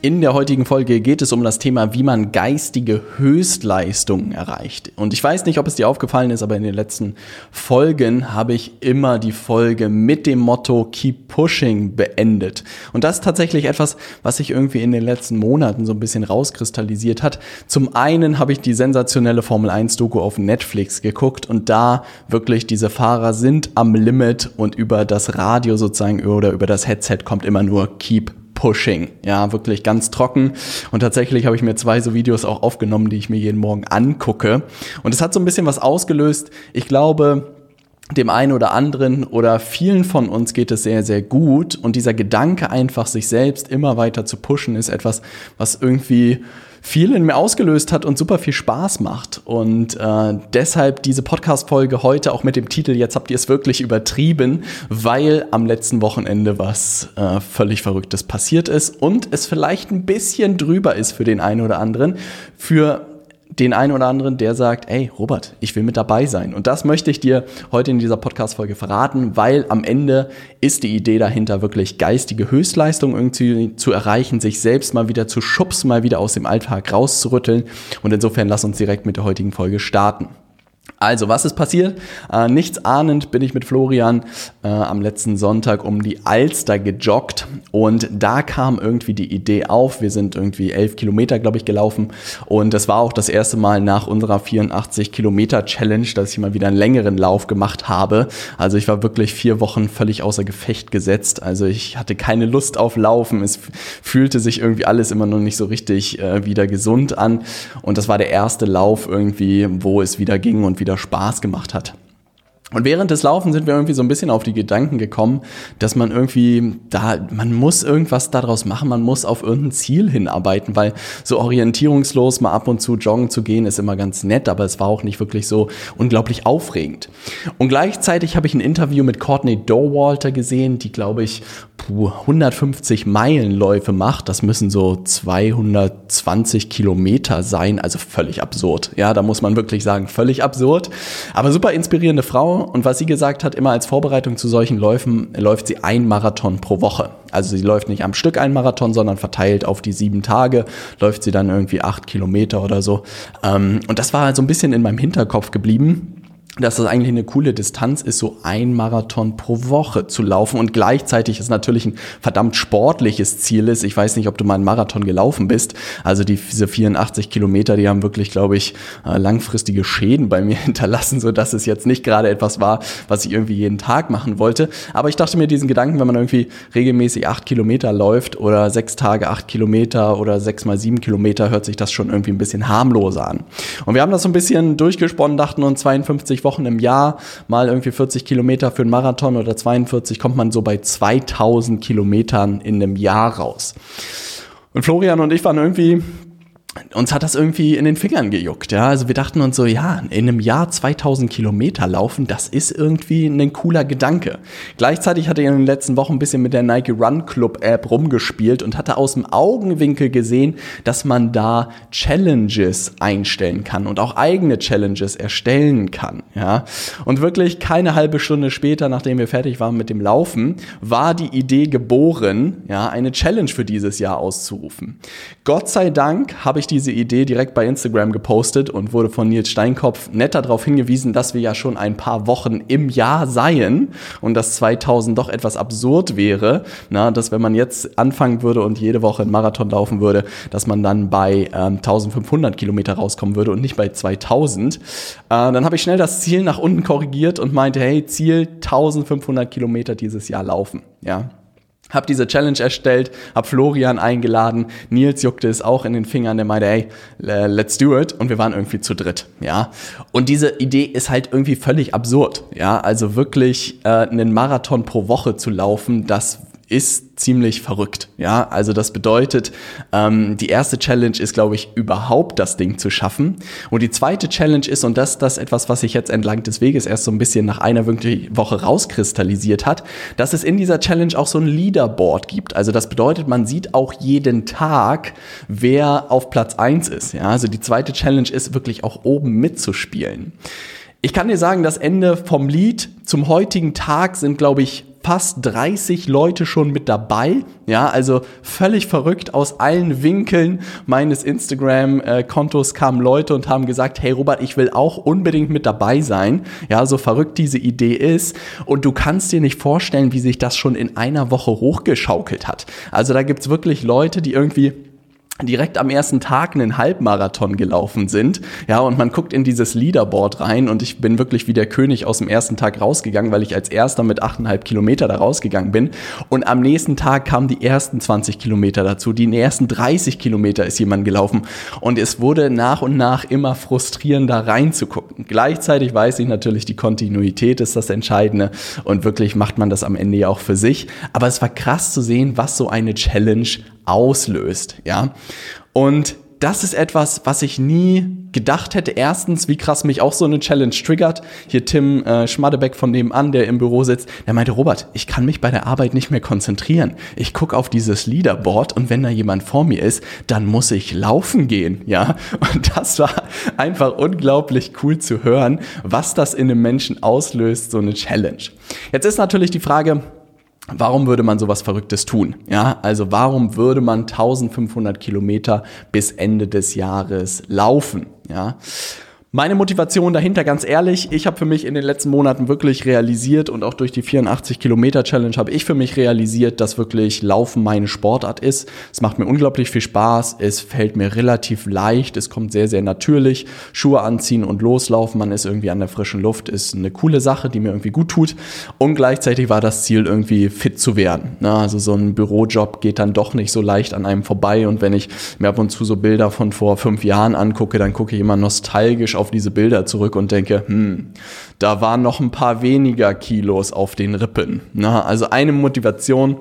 In der heutigen Folge geht es um das Thema, wie man geistige Höchstleistungen erreicht. Und ich weiß nicht, ob es dir aufgefallen ist, aber in den letzten Folgen habe ich immer die Folge mit dem Motto Keep Pushing beendet. Und das ist tatsächlich etwas, was sich irgendwie in den letzten Monaten so ein bisschen rauskristallisiert hat. Zum einen habe ich die sensationelle Formel 1 Doku auf Netflix geguckt und da wirklich diese Fahrer sind am Limit und über das Radio sozusagen oder über das Headset kommt immer nur Keep Pushing. Ja, wirklich ganz trocken. Und tatsächlich habe ich mir zwei so Videos auch aufgenommen, die ich mir jeden Morgen angucke. Und es hat so ein bisschen was ausgelöst. Ich glaube, dem einen oder anderen oder vielen von uns geht es sehr, sehr gut. Und dieser Gedanke einfach, sich selbst immer weiter zu pushen, ist etwas, was irgendwie viel in mir ausgelöst hat und super viel Spaß macht. Und äh, deshalb diese Podcast-Folge heute auch mit dem Titel Jetzt habt ihr es wirklich übertrieben, weil am letzten Wochenende was äh, völlig Verrücktes passiert ist und es vielleicht ein bisschen drüber ist für den einen oder anderen. Für den einen oder anderen, der sagt, ey, Robert, ich will mit dabei sein. Und das möchte ich dir heute in dieser Podcast-Folge verraten, weil am Ende ist die Idee dahinter, wirklich geistige Höchstleistung irgendwie zu erreichen, sich selbst mal wieder zu schubsen, mal wieder aus dem Alltag rauszurütteln. Und insofern lass uns direkt mit der heutigen Folge starten. Also, was ist passiert? Äh, nichts ahnend bin ich mit Florian äh, am letzten Sonntag um die Alster gejoggt und da kam irgendwie die Idee auf. Wir sind irgendwie elf Kilometer, glaube ich, gelaufen und das war auch das erste Mal nach unserer 84 Kilometer Challenge, dass ich mal wieder einen längeren Lauf gemacht habe. Also ich war wirklich vier Wochen völlig außer Gefecht gesetzt. Also ich hatte keine Lust auf Laufen. Es fühlte sich irgendwie alles immer noch nicht so richtig äh, wieder gesund an und das war der erste Lauf irgendwie, wo es wieder ging und wieder Spaß gemacht hat. Und während des Laufens sind wir irgendwie so ein bisschen auf die Gedanken gekommen, dass man irgendwie da, man muss irgendwas daraus machen, man muss auf irgendein Ziel hinarbeiten, weil so orientierungslos mal ab und zu joggen zu gehen ist immer ganz nett, aber es war auch nicht wirklich so unglaublich aufregend. Und gleichzeitig habe ich ein Interview mit Courtney Dowalter gesehen, die glaube ich 150 Meilenläufe macht. Das müssen so 220 Kilometer sein, also völlig absurd. Ja, da muss man wirklich sagen, völlig absurd. Aber super inspirierende Frau und was sie gesagt hat, immer als Vorbereitung zu solchen Läufen läuft sie ein Marathon pro Woche. Also sie läuft nicht am Stück ein Marathon, sondern verteilt auf die sieben Tage, läuft sie dann irgendwie acht Kilometer oder so. Ähm, und das war so ein bisschen in meinem Hinterkopf geblieben dass das eigentlich eine coole Distanz ist, so ein Marathon pro Woche zu laufen und gleichzeitig ist natürlich ein verdammt sportliches Ziel ist. Ich weiß nicht, ob du mal einen Marathon gelaufen bist. Also die, diese 84 Kilometer, die haben wirklich, glaube ich, äh, langfristige Schäden bei mir hinterlassen, so dass es jetzt nicht gerade etwas war, was ich irgendwie jeden Tag machen wollte. Aber ich dachte mir diesen Gedanken, wenn man irgendwie regelmäßig acht Kilometer läuft oder sechs Tage acht Kilometer oder sechs mal sieben Kilometer, hört sich das schon irgendwie ein bisschen harmloser an. Und wir haben das so ein bisschen durchgesponnen, dachten uns 52 Wochen Wochen im Jahr, mal irgendwie 40 Kilometer für einen Marathon oder 42, kommt man so bei 2000 Kilometern in einem Jahr raus. Und Florian und ich waren irgendwie uns hat das irgendwie in den Fingern gejuckt. Ja? Also wir dachten uns so, ja, in einem Jahr 2000 Kilometer laufen, das ist irgendwie ein cooler Gedanke. Gleichzeitig hatte ich in den letzten Wochen ein bisschen mit der Nike Run Club App rumgespielt und hatte aus dem Augenwinkel gesehen, dass man da Challenges einstellen kann und auch eigene Challenges erstellen kann. Ja? Und wirklich keine halbe Stunde später, nachdem wir fertig waren mit dem Laufen, war die Idee geboren, ja, eine Challenge für dieses Jahr auszurufen. Gott sei Dank habe ich diese Idee direkt bei Instagram gepostet und wurde von Nils Steinkopf nett darauf hingewiesen, dass wir ja schon ein paar Wochen im Jahr seien und dass 2000 doch etwas absurd wäre, na, dass wenn man jetzt anfangen würde und jede Woche einen Marathon laufen würde, dass man dann bei ähm, 1500 Kilometer rauskommen würde und nicht bei 2000. Äh, dann habe ich schnell das Ziel nach unten korrigiert und meinte, hey, Ziel 1500 Kilometer dieses Jahr laufen, ja. Hab diese Challenge erstellt, hab Florian eingeladen, Nils juckte es auch in den Fingern, der meinte, hey, let's do it und wir waren irgendwie zu dritt, ja. Und diese Idee ist halt irgendwie völlig absurd, ja. Also wirklich äh, einen Marathon pro Woche zu laufen, das ist ziemlich verrückt. Ja, also das bedeutet, ähm, die erste Challenge ist, glaube ich, überhaupt das Ding zu schaffen. Und die zweite Challenge ist, und das das etwas, was sich jetzt entlang des Weges erst so ein bisschen nach einer Woche rauskristallisiert hat, dass es in dieser Challenge auch so ein Leaderboard gibt. Also das bedeutet, man sieht auch jeden Tag, wer auf Platz eins ist. Ja, also die zweite Challenge ist wirklich auch oben mitzuspielen. Ich kann dir sagen, das Ende vom Lied zum heutigen Tag sind, glaube ich, fast 30 Leute schon mit dabei. Ja, also völlig verrückt aus allen Winkeln meines Instagram-Kontos kamen Leute und haben gesagt, hey Robert, ich will auch unbedingt mit dabei sein. Ja, so verrückt diese Idee ist. Und du kannst dir nicht vorstellen, wie sich das schon in einer Woche hochgeschaukelt hat. Also da gibt's wirklich Leute, die irgendwie direkt am ersten Tag einen Halbmarathon gelaufen sind. Ja, und man guckt in dieses Leaderboard rein und ich bin wirklich wie der König aus dem ersten Tag rausgegangen, weil ich als erster mit 8,5 Kilometer da rausgegangen bin. Und am nächsten Tag kamen die ersten 20 Kilometer dazu. Die ersten 30 Kilometer ist jemand gelaufen. Und es wurde nach und nach immer frustrierender reinzugucken. Gleichzeitig weiß ich natürlich, die Kontinuität ist das Entscheidende und wirklich macht man das am Ende ja auch für sich. Aber es war krass zu sehen, was so eine Challenge auslöst, ja. Und das ist etwas, was ich nie gedacht hätte. Erstens, wie krass mich auch so eine Challenge triggert. Hier Tim äh, Schmadebeck von nebenan, der im Büro sitzt, der meinte, Robert, ich kann mich bei der Arbeit nicht mehr konzentrieren. Ich gucke auf dieses Leaderboard und wenn da jemand vor mir ist, dann muss ich laufen gehen, ja. Und das war einfach unglaublich cool zu hören, was das in einem Menschen auslöst, so eine Challenge. Jetzt ist natürlich die Frage, Warum würde man sowas Verrücktes tun? Ja, also warum würde man 1500 Kilometer bis Ende des Jahres laufen? Ja, meine Motivation dahinter, ganz ehrlich, ich habe für mich in den letzten Monaten wirklich realisiert und auch durch die 84 Kilometer Challenge habe ich für mich realisiert, dass wirklich Laufen meine Sportart ist. Es macht mir unglaublich viel Spaß, es fällt mir relativ leicht, es kommt sehr, sehr natürlich. Schuhe anziehen und loslaufen, man ist irgendwie an der frischen Luft, ist eine coole Sache, die mir irgendwie gut tut. Und gleichzeitig war das Ziel, irgendwie fit zu werden. Also so ein Bürojob geht dann doch nicht so leicht an einem vorbei. Und wenn ich mir ab und zu so Bilder von vor fünf Jahren angucke, dann gucke ich immer nostalgisch auf diese Bilder zurück und denke, hm, da waren noch ein paar weniger Kilos auf den Rippen. Na, also eine Motivation,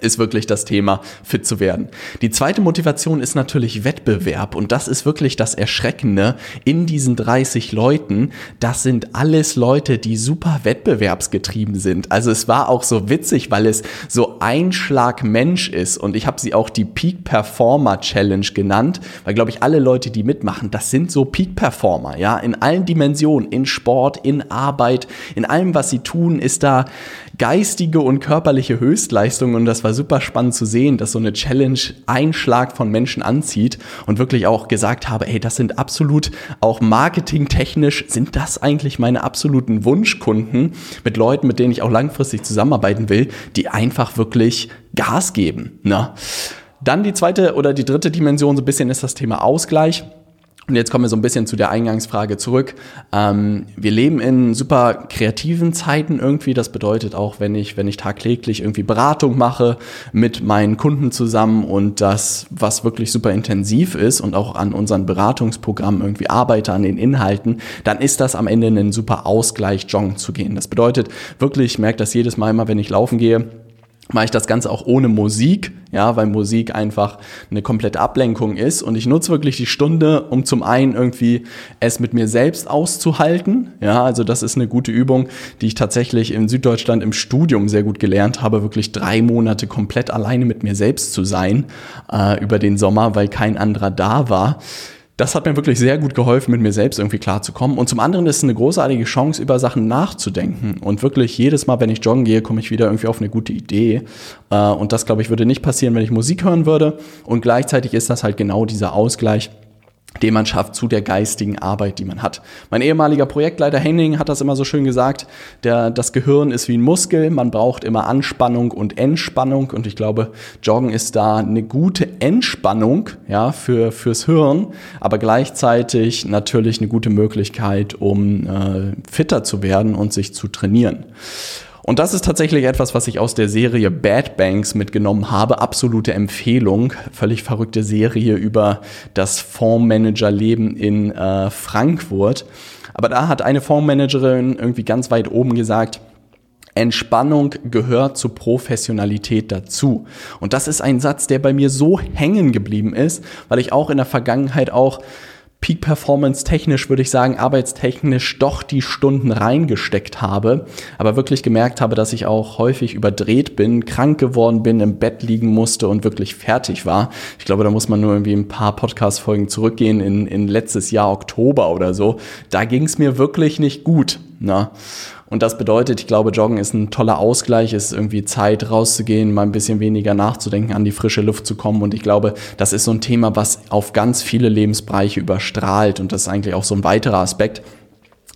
ist wirklich das Thema, fit zu werden. Die zweite Motivation ist natürlich Wettbewerb und das ist wirklich das Erschreckende in diesen 30 Leuten. Das sind alles Leute, die super wettbewerbsgetrieben sind. Also es war auch so witzig, weil es so ein Schlag Mensch ist und ich habe sie auch die Peak Performer Challenge genannt, weil glaube ich alle Leute, die mitmachen, das sind so Peak Performer, ja, in allen Dimensionen, in Sport, in Arbeit, in allem, was sie tun, ist da geistige und körperliche Höchstleistung und das war super spannend zu sehen, dass so eine Challenge einen Schlag von Menschen anzieht und wirklich auch gesagt habe, ey, das sind absolut auch marketingtechnisch sind das eigentlich meine absoluten Wunschkunden mit Leuten, mit denen ich auch langfristig zusammenarbeiten will, die einfach wirklich Gas geben. Ne? Dann die zweite oder die dritte Dimension so ein bisschen ist das Thema Ausgleich. Und jetzt kommen wir so ein bisschen zu der Eingangsfrage zurück. Ähm, wir leben in super kreativen Zeiten irgendwie. Das bedeutet auch, wenn ich, wenn ich tagtäglich irgendwie Beratung mache mit meinen Kunden zusammen und das, was wirklich super intensiv ist und auch an unseren Beratungsprogrammen irgendwie arbeite, an den Inhalten, dann ist das am Ende ein super Ausgleich, joggen zu gehen. Das bedeutet wirklich, ich merke das jedes Mal immer, wenn ich laufen gehe, mache ich das Ganze auch ohne Musik, ja, weil Musik einfach eine komplette Ablenkung ist. Und ich nutze wirklich die Stunde, um zum einen irgendwie es mit mir selbst auszuhalten, ja, also das ist eine gute Übung, die ich tatsächlich in Süddeutschland im Studium sehr gut gelernt habe, wirklich drei Monate komplett alleine mit mir selbst zu sein äh, über den Sommer, weil kein anderer da war das hat mir wirklich sehr gut geholfen, mit mir selbst irgendwie klarzukommen. Und zum anderen ist es eine großartige Chance, über Sachen nachzudenken. Und wirklich jedes Mal, wenn ich joggen gehe, komme ich wieder irgendwie auf eine gute Idee. Äh, und das, glaube ich, würde nicht passieren, wenn ich Musik hören würde. Und gleichzeitig ist das halt genau dieser Ausgleich den man schafft zu der geistigen Arbeit, die man hat. Mein ehemaliger Projektleiter Henning hat das immer so schön gesagt, der, das Gehirn ist wie ein Muskel, man braucht immer Anspannung und Entspannung und ich glaube, Joggen ist da eine gute Entspannung ja, für, fürs Hirn, aber gleichzeitig natürlich eine gute Möglichkeit, um äh, fitter zu werden und sich zu trainieren. Und das ist tatsächlich etwas, was ich aus der Serie Bad Banks mitgenommen habe. Absolute Empfehlung. Völlig verrückte Serie über das Fondsmanagerleben in äh, Frankfurt. Aber da hat eine Fondsmanagerin irgendwie ganz weit oben gesagt, Entspannung gehört zur Professionalität dazu. Und das ist ein Satz, der bei mir so hängen geblieben ist, weil ich auch in der Vergangenheit auch Peak Performance technisch, würde ich sagen, arbeitstechnisch doch die Stunden reingesteckt habe, aber wirklich gemerkt habe, dass ich auch häufig überdreht bin, krank geworden bin, im Bett liegen musste und wirklich fertig war. Ich glaube, da muss man nur irgendwie ein paar Podcast-Folgen zurückgehen in, in letztes Jahr Oktober oder so. Da ging es mir wirklich nicht gut. Na? Und das bedeutet, ich glaube, Joggen ist ein toller Ausgleich, ist irgendwie Zeit rauszugehen, mal ein bisschen weniger nachzudenken, an die frische Luft zu kommen. Und ich glaube, das ist so ein Thema, was auf ganz viele Lebensbereiche überstrahlt. Und das ist eigentlich auch so ein weiterer Aspekt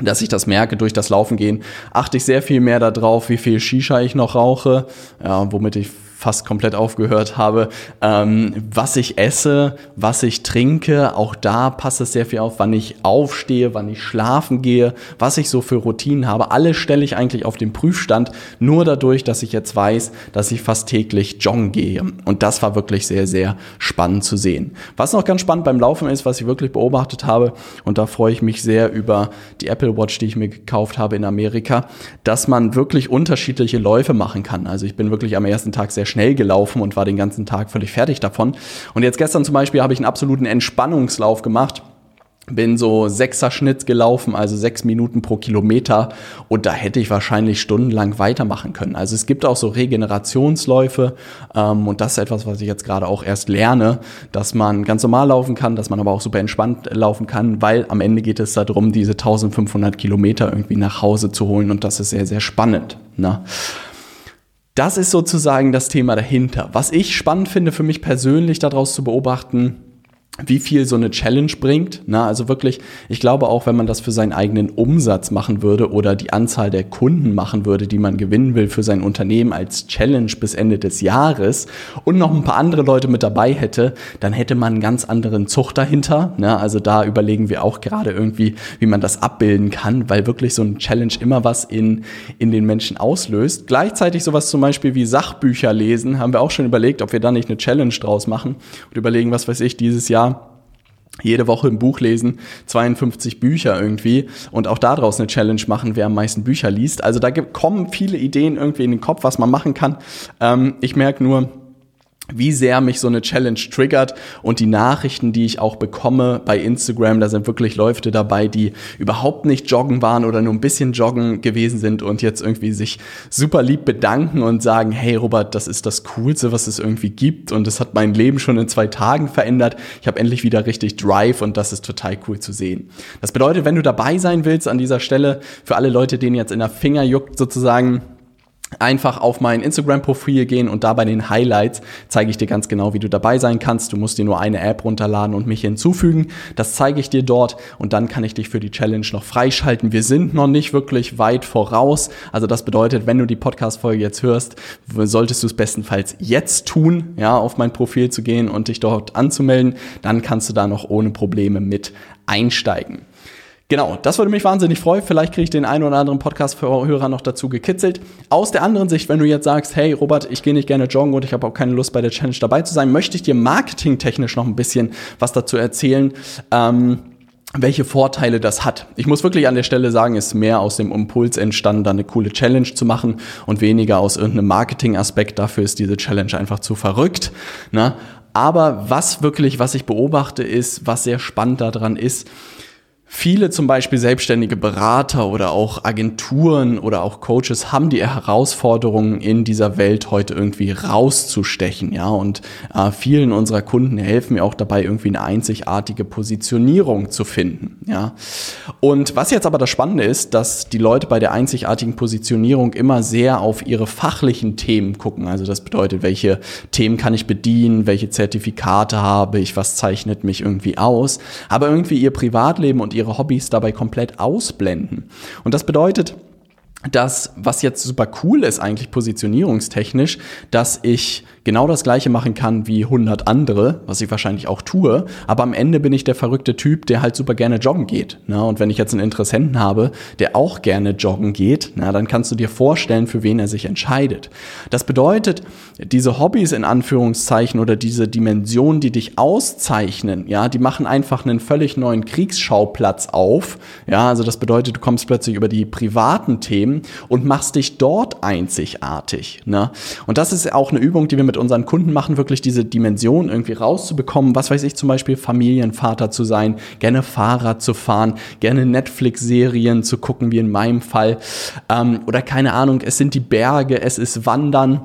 dass ich das merke durch das Laufen gehen, achte ich sehr viel mehr darauf, wie viel Shisha ich noch rauche, ja, womit ich fast komplett aufgehört habe, ähm, was ich esse, was ich trinke. Auch da passt es sehr viel auf, wann ich aufstehe, wann ich schlafen gehe, was ich so für Routinen habe. Alles stelle ich eigentlich auf den Prüfstand, nur dadurch, dass ich jetzt weiß, dass ich fast täglich joggen gehe. Und das war wirklich sehr, sehr spannend zu sehen. Was noch ganz spannend beim Laufen ist, was ich wirklich beobachtet habe, und da freue ich mich sehr über die Apple Watch, die ich mir gekauft habe in Amerika, dass man wirklich unterschiedliche Läufe machen kann. Also ich bin wirklich am ersten Tag sehr schnell gelaufen und war den ganzen Tag völlig fertig davon. Und jetzt gestern zum Beispiel habe ich einen absoluten Entspannungslauf gemacht bin so sechser Schnitt gelaufen, also sechs Minuten pro Kilometer und da hätte ich wahrscheinlich stundenlang weitermachen können. Also es gibt auch so Regenerationsläufe ähm, und das ist etwas, was ich jetzt gerade auch erst lerne, dass man ganz normal laufen kann, dass man aber auch super entspannt laufen kann, weil am Ende geht es darum, diese 1500 Kilometer irgendwie nach Hause zu holen und das ist sehr, sehr spannend. Ne? Das ist sozusagen das Thema dahinter. Was ich spannend finde für mich persönlich daraus zu beobachten, wie viel so eine Challenge bringt. Na, also wirklich, ich glaube auch, wenn man das für seinen eigenen Umsatz machen würde oder die Anzahl der Kunden machen würde, die man gewinnen will für sein Unternehmen als Challenge bis Ende des Jahres und noch ein paar andere Leute mit dabei hätte, dann hätte man einen ganz anderen Zug dahinter. Na, also da überlegen wir auch gerade irgendwie, wie man das abbilden kann, weil wirklich so ein Challenge immer was in, in den Menschen auslöst. Gleichzeitig sowas zum Beispiel wie Sachbücher lesen, haben wir auch schon überlegt, ob wir da nicht eine Challenge draus machen und überlegen, was weiß ich, dieses Jahr jede Woche ein Buch lesen, 52 Bücher irgendwie und auch daraus eine Challenge machen, wer am meisten Bücher liest. Also da kommen viele Ideen irgendwie in den Kopf, was man machen kann. Ähm, ich merke nur, wie sehr mich so eine Challenge triggert und die Nachrichten, die ich auch bekomme bei Instagram, da sind wirklich Leute dabei, die überhaupt nicht joggen waren oder nur ein bisschen joggen gewesen sind und jetzt irgendwie sich super lieb bedanken und sagen, hey Robert, das ist das Coolste, was es irgendwie gibt und es hat mein Leben schon in zwei Tagen verändert. Ich habe endlich wieder richtig Drive und das ist total cool zu sehen. Das bedeutet, wenn du dabei sein willst an dieser Stelle, für alle Leute, denen jetzt in der Finger juckt sozusagen, einfach auf mein Instagram-Profil gehen und da bei den Highlights zeige ich dir ganz genau, wie du dabei sein kannst. Du musst dir nur eine App runterladen und mich hinzufügen. Das zeige ich dir dort und dann kann ich dich für die Challenge noch freischalten. Wir sind noch nicht wirklich weit voraus. Also das bedeutet, wenn du die Podcast-Folge jetzt hörst, solltest du es bestenfalls jetzt tun, ja, auf mein Profil zu gehen und dich dort anzumelden. Dann kannst du da noch ohne Probleme mit einsteigen. Genau, das würde mich wahnsinnig freuen. Vielleicht kriege ich den einen oder anderen Podcast-Hörer noch dazu gekitzelt. Aus der anderen Sicht, wenn du jetzt sagst, hey Robert, ich gehe nicht gerne joggen und ich habe auch keine Lust bei der Challenge dabei zu sein, möchte ich dir marketingtechnisch noch ein bisschen was dazu erzählen. Ähm, welche Vorteile das hat. Ich muss wirklich an der Stelle sagen, ist mehr aus dem Impuls entstanden, da eine coole Challenge zu machen und weniger aus irgendeinem Marketing-Aspekt. Dafür ist diese Challenge einfach zu verrückt. Ne? Aber was wirklich, was ich beobachte, ist, was sehr spannend daran ist, Viele zum Beispiel selbstständige Berater oder auch Agenturen oder auch Coaches haben die Herausforderungen in dieser Welt heute irgendwie rauszustechen, ja. Und äh, vielen unserer Kunden helfen mir auch dabei, irgendwie eine einzigartige Positionierung zu finden, ja. Und was jetzt aber das Spannende ist, dass die Leute bei der einzigartigen Positionierung immer sehr auf ihre fachlichen Themen gucken. Also das bedeutet, welche Themen kann ich bedienen, welche Zertifikate habe ich, was zeichnet mich irgendwie aus. Aber irgendwie ihr Privatleben und ihre Hobbys dabei komplett ausblenden. Und das bedeutet, dass, was jetzt super cool ist eigentlich positionierungstechnisch, dass ich genau das gleiche machen kann wie 100 andere, was ich wahrscheinlich auch tue, aber am Ende bin ich der verrückte Typ, der halt super gerne joggen geht. Ne? Und wenn ich jetzt einen Interessenten habe, der auch gerne joggen geht, na, dann kannst du dir vorstellen, für wen er sich entscheidet. Das bedeutet, diese Hobbys in Anführungszeichen oder diese Dimensionen, die dich auszeichnen, ja, die machen einfach einen völlig neuen Kriegsschauplatz auf. Ja, also das bedeutet, du kommst plötzlich über die privaten Themen und machst dich dort einzigartig. Ne? Und das ist auch eine Übung, die wir mit unseren Kunden machen, wirklich diese Dimension irgendwie rauszubekommen. Was weiß ich zum Beispiel, Familienvater zu sein, gerne Fahrrad zu fahren, gerne Netflix-Serien zu gucken, wie in meinem Fall. Ähm, oder keine Ahnung, es sind die Berge, es ist Wandern.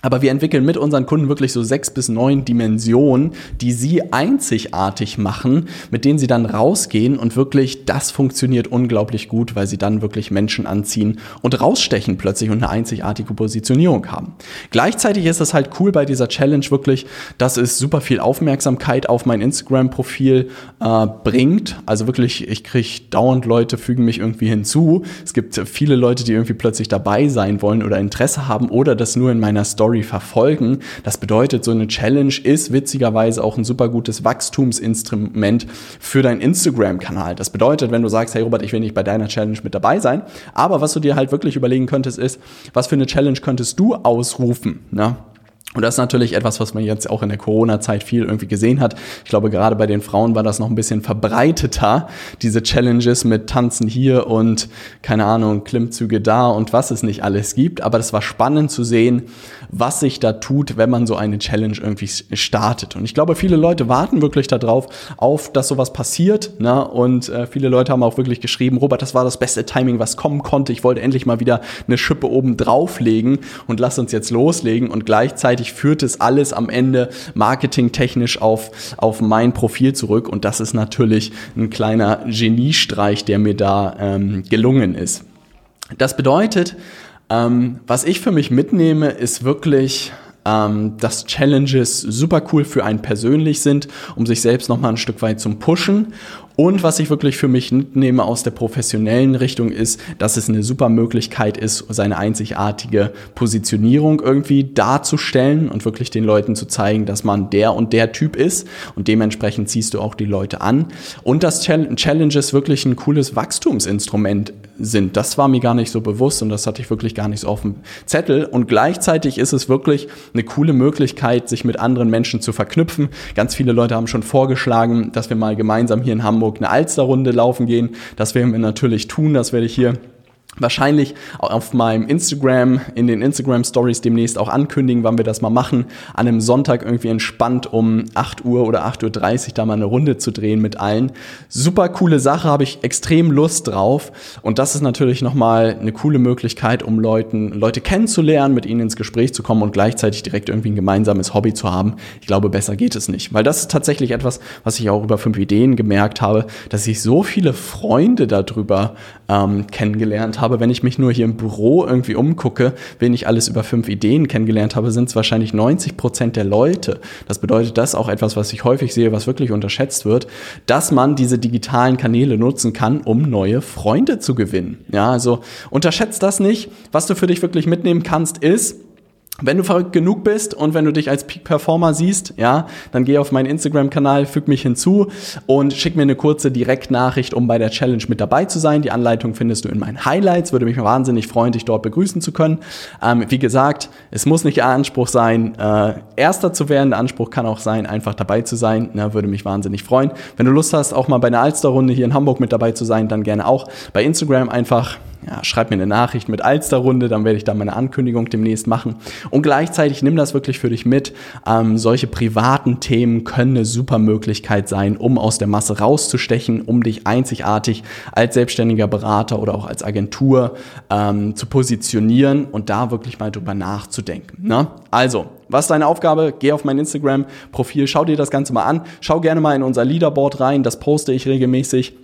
Aber wir entwickeln mit unseren Kunden wirklich so sechs bis neun Dimensionen, die sie einzigartig machen, mit denen sie dann rausgehen und wirklich das funktioniert unglaublich gut, weil sie dann wirklich Menschen anziehen und rausstechen plötzlich und eine einzigartige Positionierung haben. Gleichzeitig ist es halt cool bei dieser Challenge wirklich, dass es super viel Aufmerksamkeit auf mein Instagram-Profil äh, bringt. Also wirklich, ich kriege dauernd Leute, fügen mich irgendwie hinzu. Es gibt viele Leute, die irgendwie plötzlich dabei sein wollen oder Interesse haben oder das nur in meiner Story Story verfolgen. Das bedeutet, so eine Challenge ist witzigerweise auch ein super gutes Wachstumsinstrument für deinen Instagram-Kanal. Das bedeutet, wenn du sagst, hey Robert, ich will nicht bei deiner Challenge mit dabei sein, aber was du dir halt wirklich überlegen könntest, ist, was für eine Challenge könntest du ausrufen? Ne? Und das ist natürlich etwas, was man jetzt auch in der Corona-Zeit viel irgendwie gesehen hat. Ich glaube, gerade bei den Frauen war das noch ein bisschen verbreiteter, diese Challenges mit Tanzen hier und, keine Ahnung, Klimmzüge da und was es nicht alles gibt. Aber das war spannend zu sehen, was sich da tut, wenn man so eine Challenge irgendwie startet. Und ich glaube, viele Leute warten wirklich darauf, auf, dass sowas passiert. Ne? Und äh, viele Leute haben auch wirklich geschrieben, Robert, das war das beste Timing, was kommen konnte. Ich wollte endlich mal wieder eine Schippe oben drauflegen und lass uns jetzt loslegen. Und gleichzeitig gleichzeitig führt es alles am Ende marketingtechnisch auf, auf mein Profil zurück. Und das ist natürlich ein kleiner Geniestreich, der mir da ähm, gelungen ist. Das bedeutet, ähm, was ich für mich mitnehme, ist wirklich ähm, dass Challenges super cool für einen persönlich sind, um sich selbst nochmal ein Stück weit zum Pushen und was ich wirklich für mich mitnehme aus der professionellen Richtung ist, dass es eine super Möglichkeit ist, seine einzigartige Positionierung irgendwie darzustellen und wirklich den Leuten zu zeigen, dass man der und der Typ ist und dementsprechend ziehst du auch die Leute an. Und dass Challenges wirklich ein cooles Wachstumsinstrument sind. Das war mir gar nicht so bewusst und das hatte ich wirklich gar nicht so auf dem Zettel. Und gleichzeitig ist es wirklich eine coole Möglichkeit, sich mit anderen Menschen zu verknüpfen. Ganz viele Leute haben schon vorgeschlagen, dass wir mal gemeinsam hier in Hamburg eine Alsterrunde laufen gehen. Das werden wir natürlich tun. Das werde ich hier wahrscheinlich auf meinem Instagram, in den Instagram Stories demnächst auch ankündigen, wann wir das mal machen. An einem Sonntag irgendwie entspannt um 8 Uhr oder 8.30 Uhr da mal eine Runde zu drehen mit allen. Super coole Sache, habe ich extrem Lust drauf. Und das ist natürlich nochmal eine coole Möglichkeit, um Leuten, Leute kennenzulernen, mit ihnen ins Gespräch zu kommen und gleichzeitig direkt irgendwie ein gemeinsames Hobby zu haben. Ich glaube, besser geht es nicht. Weil das ist tatsächlich etwas, was ich auch über fünf Ideen gemerkt habe, dass ich so viele Freunde darüber ähm, kennengelernt habe, habe, wenn ich mich nur hier im Büro irgendwie umgucke, wen ich alles über fünf Ideen kennengelernt habe, sind es wahrscheinlich 90 Prozent der Leute. Das bedeutet, das auch etwas, was ich häufig sehe, was wirklich unterschätzt wird, dass man diese digitalen Kanäle nutzen kann, um neue Freunde zu gewinnen. Ja, also unterschätzt das nicht. Was du für dich wirklich mitnehmen kannst, ist, wenn du verrückt genug bist und wenn du dich als Peak Performer siehst, ja, dann geh auf meinen Instagram-Kanal, füg mich hinzu und schick mir eine kurze Direktnachricht, um bei der Challenge mit dabei zu sein. Die Anleitung findest du in meinen Highlights. Würde mich wahnsinnig freuen, dich dort begrüßen zu können. Ähm, wie gesagt, es muss nicht der Anspruch sein, äh, Erster zu werden. Der Anspruch kann auch sein, einfach dabei zu sein. Na, würde mich wahnsinnig freuen. Wenn du Lust hast, auch mal bei einer Alster-Runde hier in Hamburg mit dabei zu sein, dann gerne auch bei Instagram einfach ja, schreib mir eine Nachricht mit Alsterrunde, dann werde ich da meine Ankündigung demnächst machen. Und gleichzeitig nimm das wirklich für dich mit. Ähm, solche privaten Themen können eine super Möglichkeit sein, um aus der Masse rauszustechen, um dich einzigartig als selbstständiger Berater oder auch als Agentur ähm, zu positionieren und da wirklich mal drüber nachzudenken. Ne? Also, was ist deine Aufgabe? Geh auf mein Instagram-Profil, schau dir das Ganze mal an, schau gerne mal in unser Leaderboard rein, das poste ich regelmäßig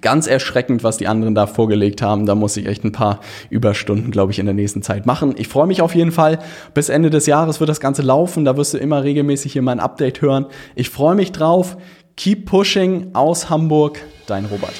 Ganz erschreckend, was die anderen da vorgelegt haben. Da muss ich echt ein paar Überstunden, glaube ich, in der nächsten Zeit machen. Ich freue mich auf jeden Fall. Bis Ende des Jahres wird das Ganze laufen. Da wirst du immer regelmäßig hier mein Update hören. Ich freue mich drauf. Keep pushing aus Hamburg. Dein Robert.